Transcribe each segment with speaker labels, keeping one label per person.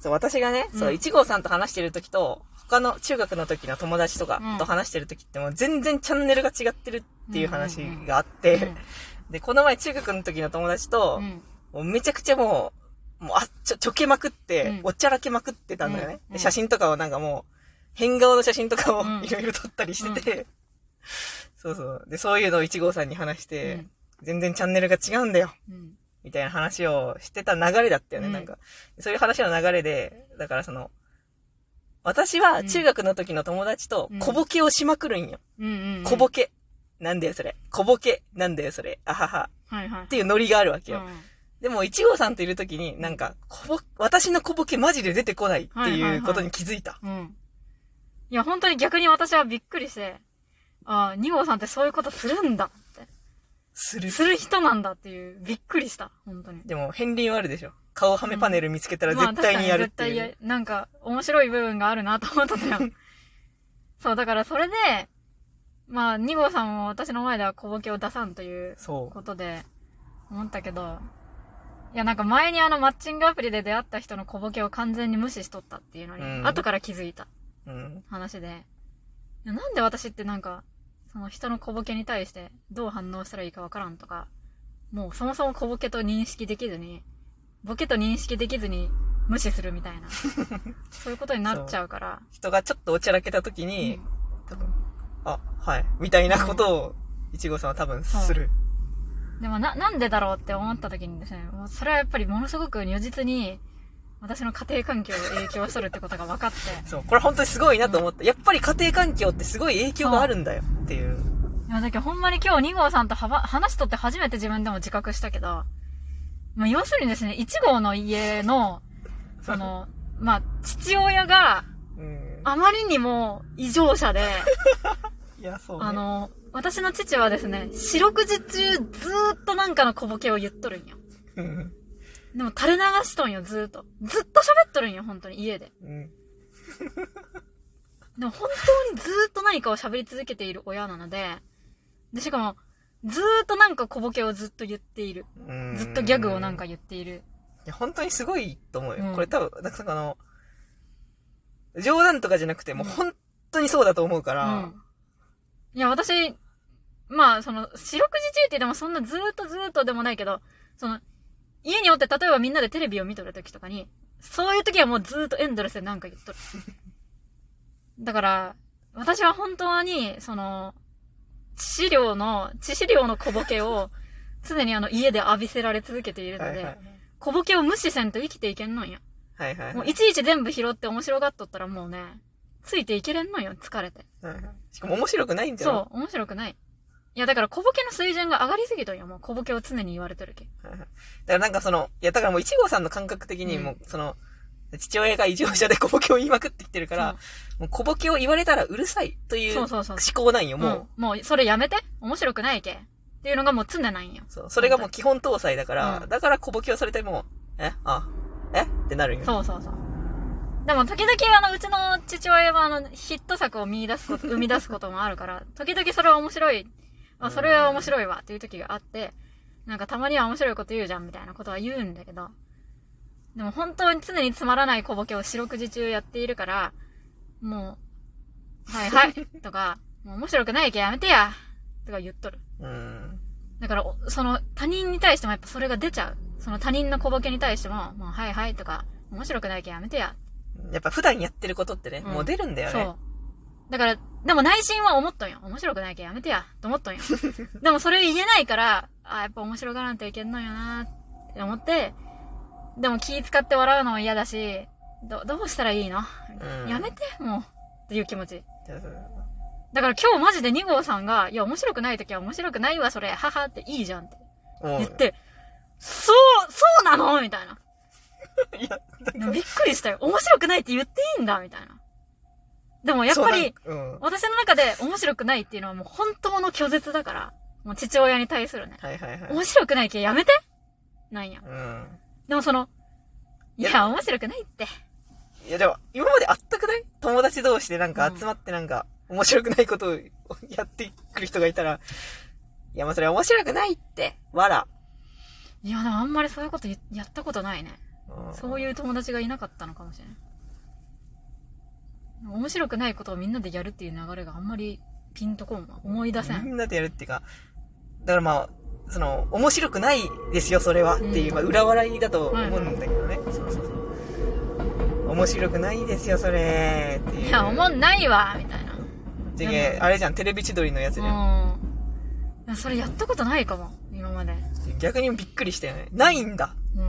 Speaker 1: そう、私がね、そう、
Speaker 2: うん
Speaker 1: 1号さんと話してる時と、他の中学の時の友達とか
Speaker 2: うん
Speaker 1: と話してる時ってもう全然チャンネルが違ってるっていう話があって、で、この前中学の時の友達と
Speaker 2: う、ん。
Speaker 1: もうめちゃくちゃもう、もうあ、ちょ、ちょけまくって、
Speaker 2: うん
Speaker 1: おっちゃらけまくってたんだよね。写真とかをなんかもう、変顔の写真とかを
Speaker 2: うん
Speaker 1: いろいろ撮ったりしてて、そうそう。で、そういうのを1号さんに話して、
Speaker 2: うん
Speaker 1: 全然チャンネルが違うんだよ。
Speaker 2: うん。
Speaker 1: みたいな話をしてた流れだったよね、
Speaker 2: うん
Speaker 1: なんか。そういう話の流れで、だからその、私は中学の時の友達と小ボケをしまくるんよ。
Speaker 2: うんうん。
Speaker 1: 小ボケ。なんだよそれ。小ボケ。なんだよそれ。あはは。
Speaker 2: はいはい。
Speaker 1: っていうノリがあるわけよ。
Speaker 2: うん
Speaker 1: でも、一号さんといる時に、なんか、小ボ、私の小ボケマジで出てこないって
Speaker 2: はいはいはい
Speaker 1: いうことに気づいた。
Speaker 2: うん。いや、本当に逆に私はびっくりして、ああ、2号さんってそういうことするんだ。
Speaker 1: する。
Speaker 2: する人なんだっていう、びっくりした。本当に。
Speaker 1: でも、片鱗はあるでしょ。顔はめパネル見つけたら
Speaker 2: まあ
Speaker 1: 絶対にやるっていう。
Speaker 2: 確かに絶対や、なんか、面白い部分があるなと思ったのよ。そう、だからそれで、まあ、2号さんも私の前では小ボケを出さんという
Speaker 1: そ
Speaker 2: ことで、思ったけど、いや、なんか前にあのマッチングアプリで出会った人の小ボケを完全に無視しとったっていうのに、
Speaker 1: うん
Speaker 2: 後から気づいた
Speaker 1: う。うん。
Speaker 2: 話で、なんで私ってなんか、その人の小ボケに対してどう反応したらいいかわからんとか、もうそもそも小ボケと認識できずに、ボケと認識できずに無視するみたいな、そういうことになっちゃうから、
Speaker 1: 人がちょっとおちゃらけた時
Speaker 2: う
Speaker 1: に
Speaker 2: ん、
Speaker 1: 多分、あ、はい。みたいなことを、一号さんは多分する。
Speaker 2: でもな、なんでだろうって思った時にですね、もうそれはやっぱりものすごく如実に、私の家庭環境を影響しとるってことが分かって、
Speaker 1: そう。これ本当にすごいなと思った。やっぱり家庭環境ってすごい影響があるんだよっていう。
Speaker 2: いや、だけどほんまに今日2号さんとはば話しとって初めて自分でも自覚したけど、まあ、要するにですね、1号の家の、その、まあ、父親が
Speaker 1: うん。
Speaker 2: あまりにも異常者で、
Speaker 1: いや、そう、ね。
Speaker 2: あの、私の父はですね、四六時中ずーっとなんかの小ボケを言っとるんよ。
Speaker 1: うん。
Speaker 2: でも垂れ流しとんよ、ずーっと。ずっと喋っとるんよ、本当に、家で。
Speaker 1: うん。
Speaker 2: でも本当にずーっと何かを喋り続けている親なので、で、しかも、ずーっとなんか小ボケをずっと言っている。
Speaker 1: うん
Speaker 2: ずっとギャグをなんか言っている。
Speaker 1: いや、本当にすごいと思うよ。
Speaker 2: うん
Speaker 1: これ多分、なんかあの、冗談とかじゃなくて、もう本当にそうだと思うから、
Speaker 2: うん。いや、私、まあ、その、四六時中って言ってもそんなずーっとずーっとでもないけど、その、家におって例えばみんなでテレビを見とる時とかに、そういう時はもうずーっとエンドレスでなんか言っとる。だから、私は本当に、その、致死量の、致死量の小ボケを、常にあの家で浴びせられ続けているので、
Speaker 1: はいはい。
Speaker 2: 小ボケを無視せんと生きていけんのんよ。
Speaker 1: はいはいはい。
Speaker 2: もういちいち全部拾って面白がっとったらもうね、ついていけれんのよ、疲れて。
Speaker 1: はいはいしかも面白くないんだよ。
Speaker 2: そう、面白くない。いや、だから小ボケの水準が上がりすぎとんよ、もう小ボケを常に言われてるけ。
Speaker 1: はいはいだからなんかその、いやだからもう一号さんの感覚的に
Speaker 2: うん
Speaker 1: もう、その、父親が異常者で小ボケを言いまくってきてるから、もう小ボケを言われたらうるさいという思。考なんよ、もう。
Speaker 2: もう、それやめて面白くないけ。っていうのがもう常なんよ。
Speaker 1: そう。それがもう基本搭載だから、
Speaker 2: うん
Speaker 1: だから小ボケをされても、え？あ、え？ってなるんよ。
Speaker 2: そうそうそう。でも、時々あの、うちの父親はあの、ヒット作を見出すこと、生み出すこともあるから、時々それは面白い。あ、それは面白いわっていう時があって、なんかたまには面白いこと言うじゃんみたいなことは言うんだけど、でも本当に常につまらない小ボケを四六時中やっているから、もう、はいはい、とか、もう面白くないけやめてや、とか言っとる。
Speaker 1: うん。
Speaker 2: だから、おその他人に対してもやっぱそれが出ちゃう。その他人の小ボケに対しても、もうはいはいとか、面白くないけやめてや。
Speaker 1: やっぱ普段やってることってね、
Speaker 2: うん
Speaker 1: もう出るんだよね。
Speaker 2: そう。だから、でも内心は思っとんよ。面白くないけやめてや。と思っとんよ。でもそれ言えないから、あやっぱ面白がらんといけんのよなって思って、でも気使って笑うのも嫌だし、ど、どうしたらいいの、
Speaker 1: うん
Speaker 2: やめて、もう。っていう気持ち。だから今日マジで2号さんが、いや面白くない時は面白くないわ、それ。ははっていいじゃんって言って、そう、そうなの？みたいな。
Speaker 1: いや、
Speaker 2: びっくりしたよ。面白くないって言っていいんだ？みたいな。でもやっぱり。私の中で面白くないっていうのはもう本当の拒絶だから、もう父親に対するね。
Speaker 1: はいはいはい。
Speaker 2: 面白くないけやめてなんや。
Speaker 1: うん。
Speaker 2: でもその、い
Speaker 1: いや
Speaker 2: や、面白くないって。
Speaker 1: いやでも、今まであったくない？友達同士でなんか集まってなんか、面白くないことをやってくる人がいたら、いやまあそれ面白くないって、わら。
Speaker 2: いや、でもあんまりそういうこと言やったことないね。
Speaker 1: う
Speaker 2: そういう友達がいなかったのかもしれない。面白くないことをみんなでやるっていう流れがあんまりピンとこんわ。思い出せん。
Speaker 1: みんなでやるっていうか、だからまあ、その、面白くないですよ、それは。っていう、
Speaker 2: うん
Speaker 1: まあ、裏笑いだと思うんだけどね。そうそうそう。面白くないですよ、それ。っていう。
Speaker 2: いや、思んないわみたいな。
Speaker 1: じゃけあれじゃん、テレビ千鳥のやつじゃん。
Speaker 2: うん。それやったことないかも、今まで。
Speaker 1: 逆にびっくりしたよね。ないんだ。
Speaker 2: うん。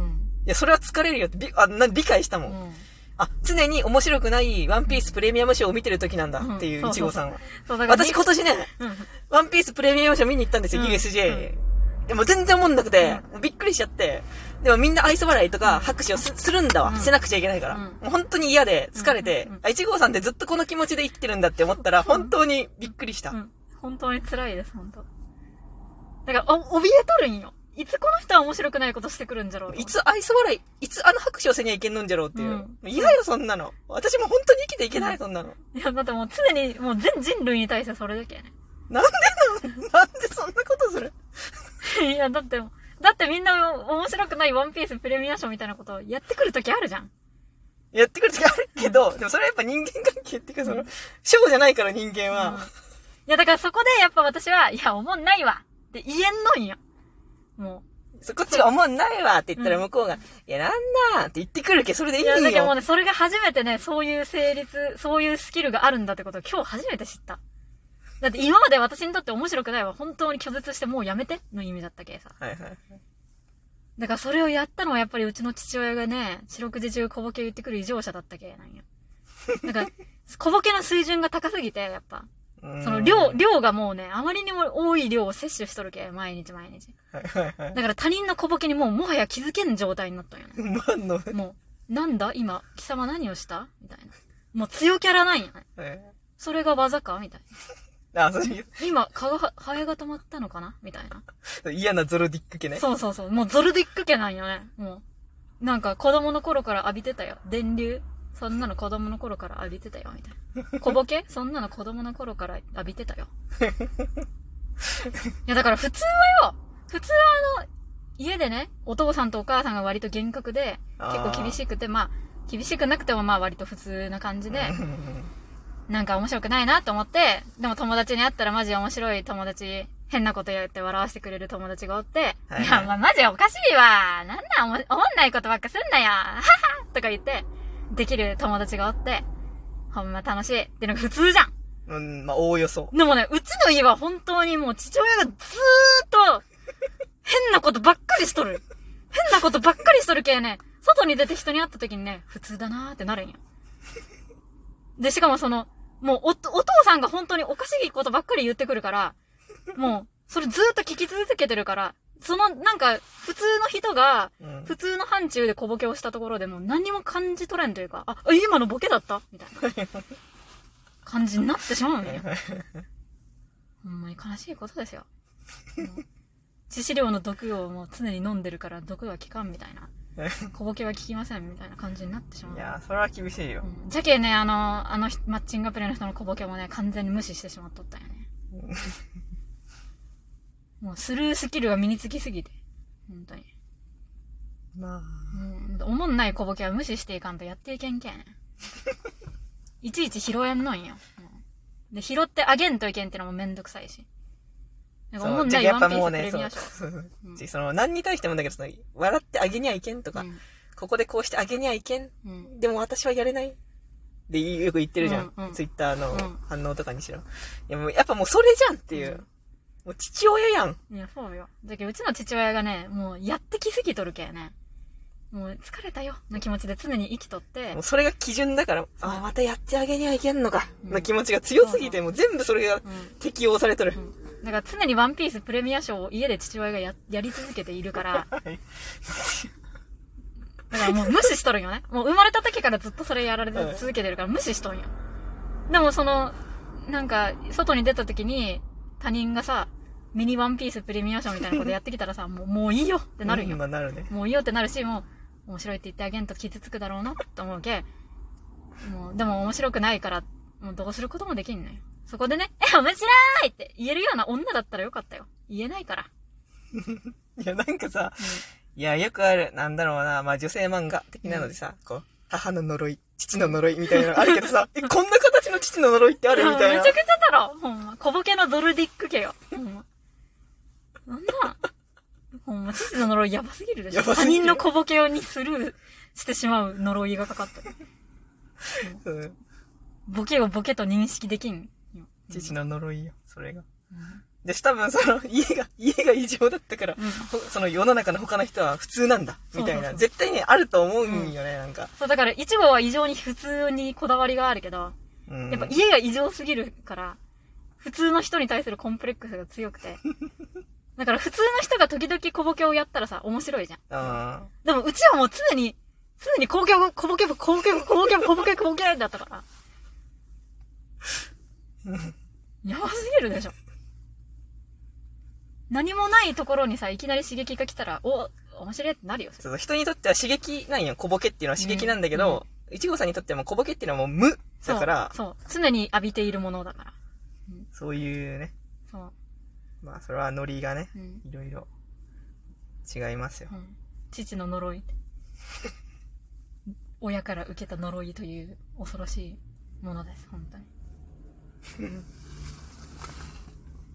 Speaker 1: いや、それは疲れるよって、びあ、な、理解したもん。
Speaker 2: うん。
Speaker 1: あ、常に面白くないワンピースプレミアムショーを見てる時なんだっていう、
Speaker 2: うん
Speaker 1: いちごさんは。私今年ね、
Speaker 2: うん。
Speaker 1: ワンピースプレミアムショー見に行ったんですよ、
Speaker 2: うん
Speaker 1: USJ。でも全然思んなくて、びっくりしちゃって。でもみんな愛想笑いとか拍手をすするんだわ、
Speaker 2: うん
Speaker 1: せなくちゃいけないから。
Speaker 2: うん
Speaker 1: もう本当に嫌で疲れてあ、1号さんってずっとこの気持ちで生きてるんだって思ったら、本当にびっくりした。
Speaker 2: うん。本当に辛いです、本当だから、お、怯えとるんよ。いつこの人は面白くないことしてくるんじゃろう？と
Speaker 1: いつ愛想笑い、いつあの拍手をせにゃいけんのんじゃろうっていう。
Speaker 2: うん
Speaker 1: 嫌よ、そんなの。私も本当に生きていけない、そんなの。
Speaker 2: いや、だってもう常に、もう全人類に対してそれだけやね。
Speaker 1: なんでなの？なんでそんなことする？
Speaker 2: いや、だってもう、だってみんな面白くないワンピースプレミア賞みたいなことをやってくるときあるじゃん。
Speaker 1: やってくる時あるけど、でもそれはやっぱ人間関係っていうか、その、ショーじゃないから人間
Speaker 2: うん
Speaker 1: は。
Speaker 2: いや、だからそこでやっぱ私は、いや、思んないわって言えんのんよ。も
Speaker 1: そこっちが思んないわって言ったら
Speaker 2: うん
Speaker 1: 向こうが、いや、なんだって言ってくるけど、それで
Speaker 2: う。
Speaker 1: いいよ。
Speaker 2: いや、だけどもうね、それが初めてね、そういう成立、そういうスキルがあるんだってことを今日初めて知った。だって今まで私にとって面白くないわ。本当に拒絶してもうやめての意味だったけさ。
Speaker 1: はいはい。
Speaker 2: だからそれをやったのはやっぱりうちの父親がね、四六時中小ボケ言ってくる異常者だったけなんよ。だから、小ボケの水準が高すぎて、やっぱ。
Speaker 1: うん
Speaker 2: その量、量がもうね、あまりにも多い量を摂取しとるけ、毎日毎日。
Speaker 1: はいはいはい。
Speaker 2: だから他人の小ボケにもうもはや気づけん状態になったんよね。
Speaker 1: 何の、
Speaker 2: もう、なんだ？今、貴様何をした？みたいな。もう強キャラなんよね。
Speaker 1: はい
Speaker 2: それが技か？みたい
Speaker 1: あ、そういう、
Speaker 2: な。今、蚊が、ハエが止まったのかな？みたいな。
Speaker 1: 嫌なゾロディック系ね。
Speaker 2: そうそうそう。もうゾルディック家なんよね。もう。なんか子供の頃から浴びてたよ。電流そんなの子供の頃から浴びてたよ。みたいな。小ボケそんなの子供の頃から浴びてたよ。いやだから普通はよ、普通はあの、家でね、お父さんとお母さんが割と厳格で、結構厳しくて、まあ、厳しくなくてもまあ割と普通な感じで、なんか面白くないなと思って、でも友達に会ったらマジ面白い友達、変なこと言って笑わせてくれる友達がおって、
Speaker 1: はいはい
Speaker 2: いや、まあ、マジおかしいわ。なんなんおも、思んないことばっかすんなよ。ははとか言って、できる友達がおって、ほんま楽しい。ってのが普通じゃん。
Speaker 1: うん、まあ、おおよそ。
Speaker 2: でもね、うちの家は本当にもう父親がずーっと、変なことばっかりしとる。変なことばっかりしとるけね、外に出て人に会った時にね、普通だなーってなるんよ。で、しかもその、もうお、お父さんが本当におかしいことばっかり言ってくるから、もう、それずーっと聞き続けてるから、その、なんか、普通の人が、
Speaker 1: うん。
Speaker 2: 普通の範疇で小ボケをしたところでも何にも感じ取れんというか、あ、あ今のボケだった？みたいな感じになってしまうんよ。ほんまに悲しいことですよ。致死量の毒をもう常に飲んでるから毒は効かんみたいな。小ボケは効きませんみたいな感じになってしまう。
Speaker 1: いや、それは厳しいよ。
Speaker 2: うんじゃけね、あの、あの人マッチングアプリの人の小ボケもね、完全に無視してしまっとったよね。もうスルースキルが身につきすぎて。本当に。
Speaker 1: まあ。
Speaker 2: うん、おもんない小ボケは無視していかんとやっていけんけん。いちいち拾えんのんよ。うんで、拾ってあげんといけんってのもめんどくさいし。なんかおもんないワンピースプ
Speaker 1: やっぱもうね、そう
Speaker 2: レミア賞。うん
Speaker 1: その、何に対してもだけど、その、笑ってあげにゃいけんとか、
Speaker 2: うん
Speaker 1: ここでこうしてあげにゃいけん。
Speaker 2: うん
Speaker 1: でも私はやれない。で、よく言ってるじゃん。
Speaker 2: うんうん
Speaker 1: ツイッターの
Speaker 2: うん
Speaker 1: 反応とかにしろ。いや、もう、やっぱもうそれじゃんっていう。
Speaker 2: うん
Speaker 1: もう父親やん。
Speaker 2: いや、そうよ。だけど、うちの父親がね、もうやってきすぎとるけね。もう疲れたよ、の気持ちで常に生きとって
Speaker 1: もう、それが基準だから、ああ、またやってあげにゃいけんのか。
Speaker 2: うん
Speaker 1: の気持ちが強すぎて、もう全部それが
Speaker 2: うん。
Speaker 1: 適用されとる。
Speaker 2: うん。だから常にワンピースプレミア賞を家で父親がや、やり続けているから、
Speaker 1: はい
Speaker 2: だからもう無視しとるんよね。もう生まれた時からずっとそれやられ続けてるから無視しとんよ。でもその、なんか、外に出た時に、他人がさ、ミニワンピースプレミア賞みたいなことやってきたらさ、もう、もういいよってなるんよ。
Speaker 1: まあなるね。
Speaker 2: もういいよってなるし、もう、面白いって言ってあげんと傷つくだろうなって思うけ。もう、でも面白くないから、もうどうすることもできんのよ。そこでね、え、面白いって言えるような女だったらよかったよ。言えないから。
Speaker 1: いや、なんかさ、いや、よくある、なんだろうな、まあ女性漫画的なのでさ、こう、母の呪い、父の呪いみたいなのあるけどさ、え、こんな形の父の呪いってあるみたいな
Speaker 2: めちゃ。くちゃだろほんま。小ボケのドルディック家よ。ほんま。なんなんほんま、父の呪いやばすぎるでしょ。他人の小ボケをにスルーしてしまう呪いがかかってる。
Speaker 1: うん
Speaker 2: ボケをボケと認識できんよ。
Speaker 1: 父の呪いよ、それが。
Speaker 2: うん
Speaker 1: で、多分その、家が、家が異常だったから、
Speaker 2: うん
Speaker 1: ほその世の中の他の人は普通なんだ、みたいな。
Speaker 2: そうそうそう
Speaker 1: 絶対ね、あると思うんよね、なんか。
Speaker 2: そう、だから、イチゴは異常に普通にこだわりがあるけど、
Speaker 1: うん。
Speaker 2: やっぱ家が異常すぎるから、普通の人に対するコンプレックスが強くて。だから普通の人が時々小ボケをやったらさ、面白いじゃん。
Speaker 1: あ
Speaker 2: でもうちはもう常に、常に小ボケ、小ボケ、小ボケ、小ボケ、小ボケ、小ボケだったから。やばすぎるでしょ。何もないところにさ、いきなり刺激が来たら、お、面白いってなるよ。
Speaker 1: そう人にとっては刺激なんよ、小ボケっていうのは刺激なんだけど、いちごさんにとってはもう小ボケっていうのはもう無だから、
Speaker 2: そう。そう。常に浴びているものだから。
Speaker 1: そういうね、
Speaker 2: そう。
Speaker 1: まあそれはノリがね、
Speaker 2: うん。
Speaker 1: いろいろ違いますよ
Speaker 2: う。ん。父の呪い。親から受けた呪いという恐ろしいものです、本当に。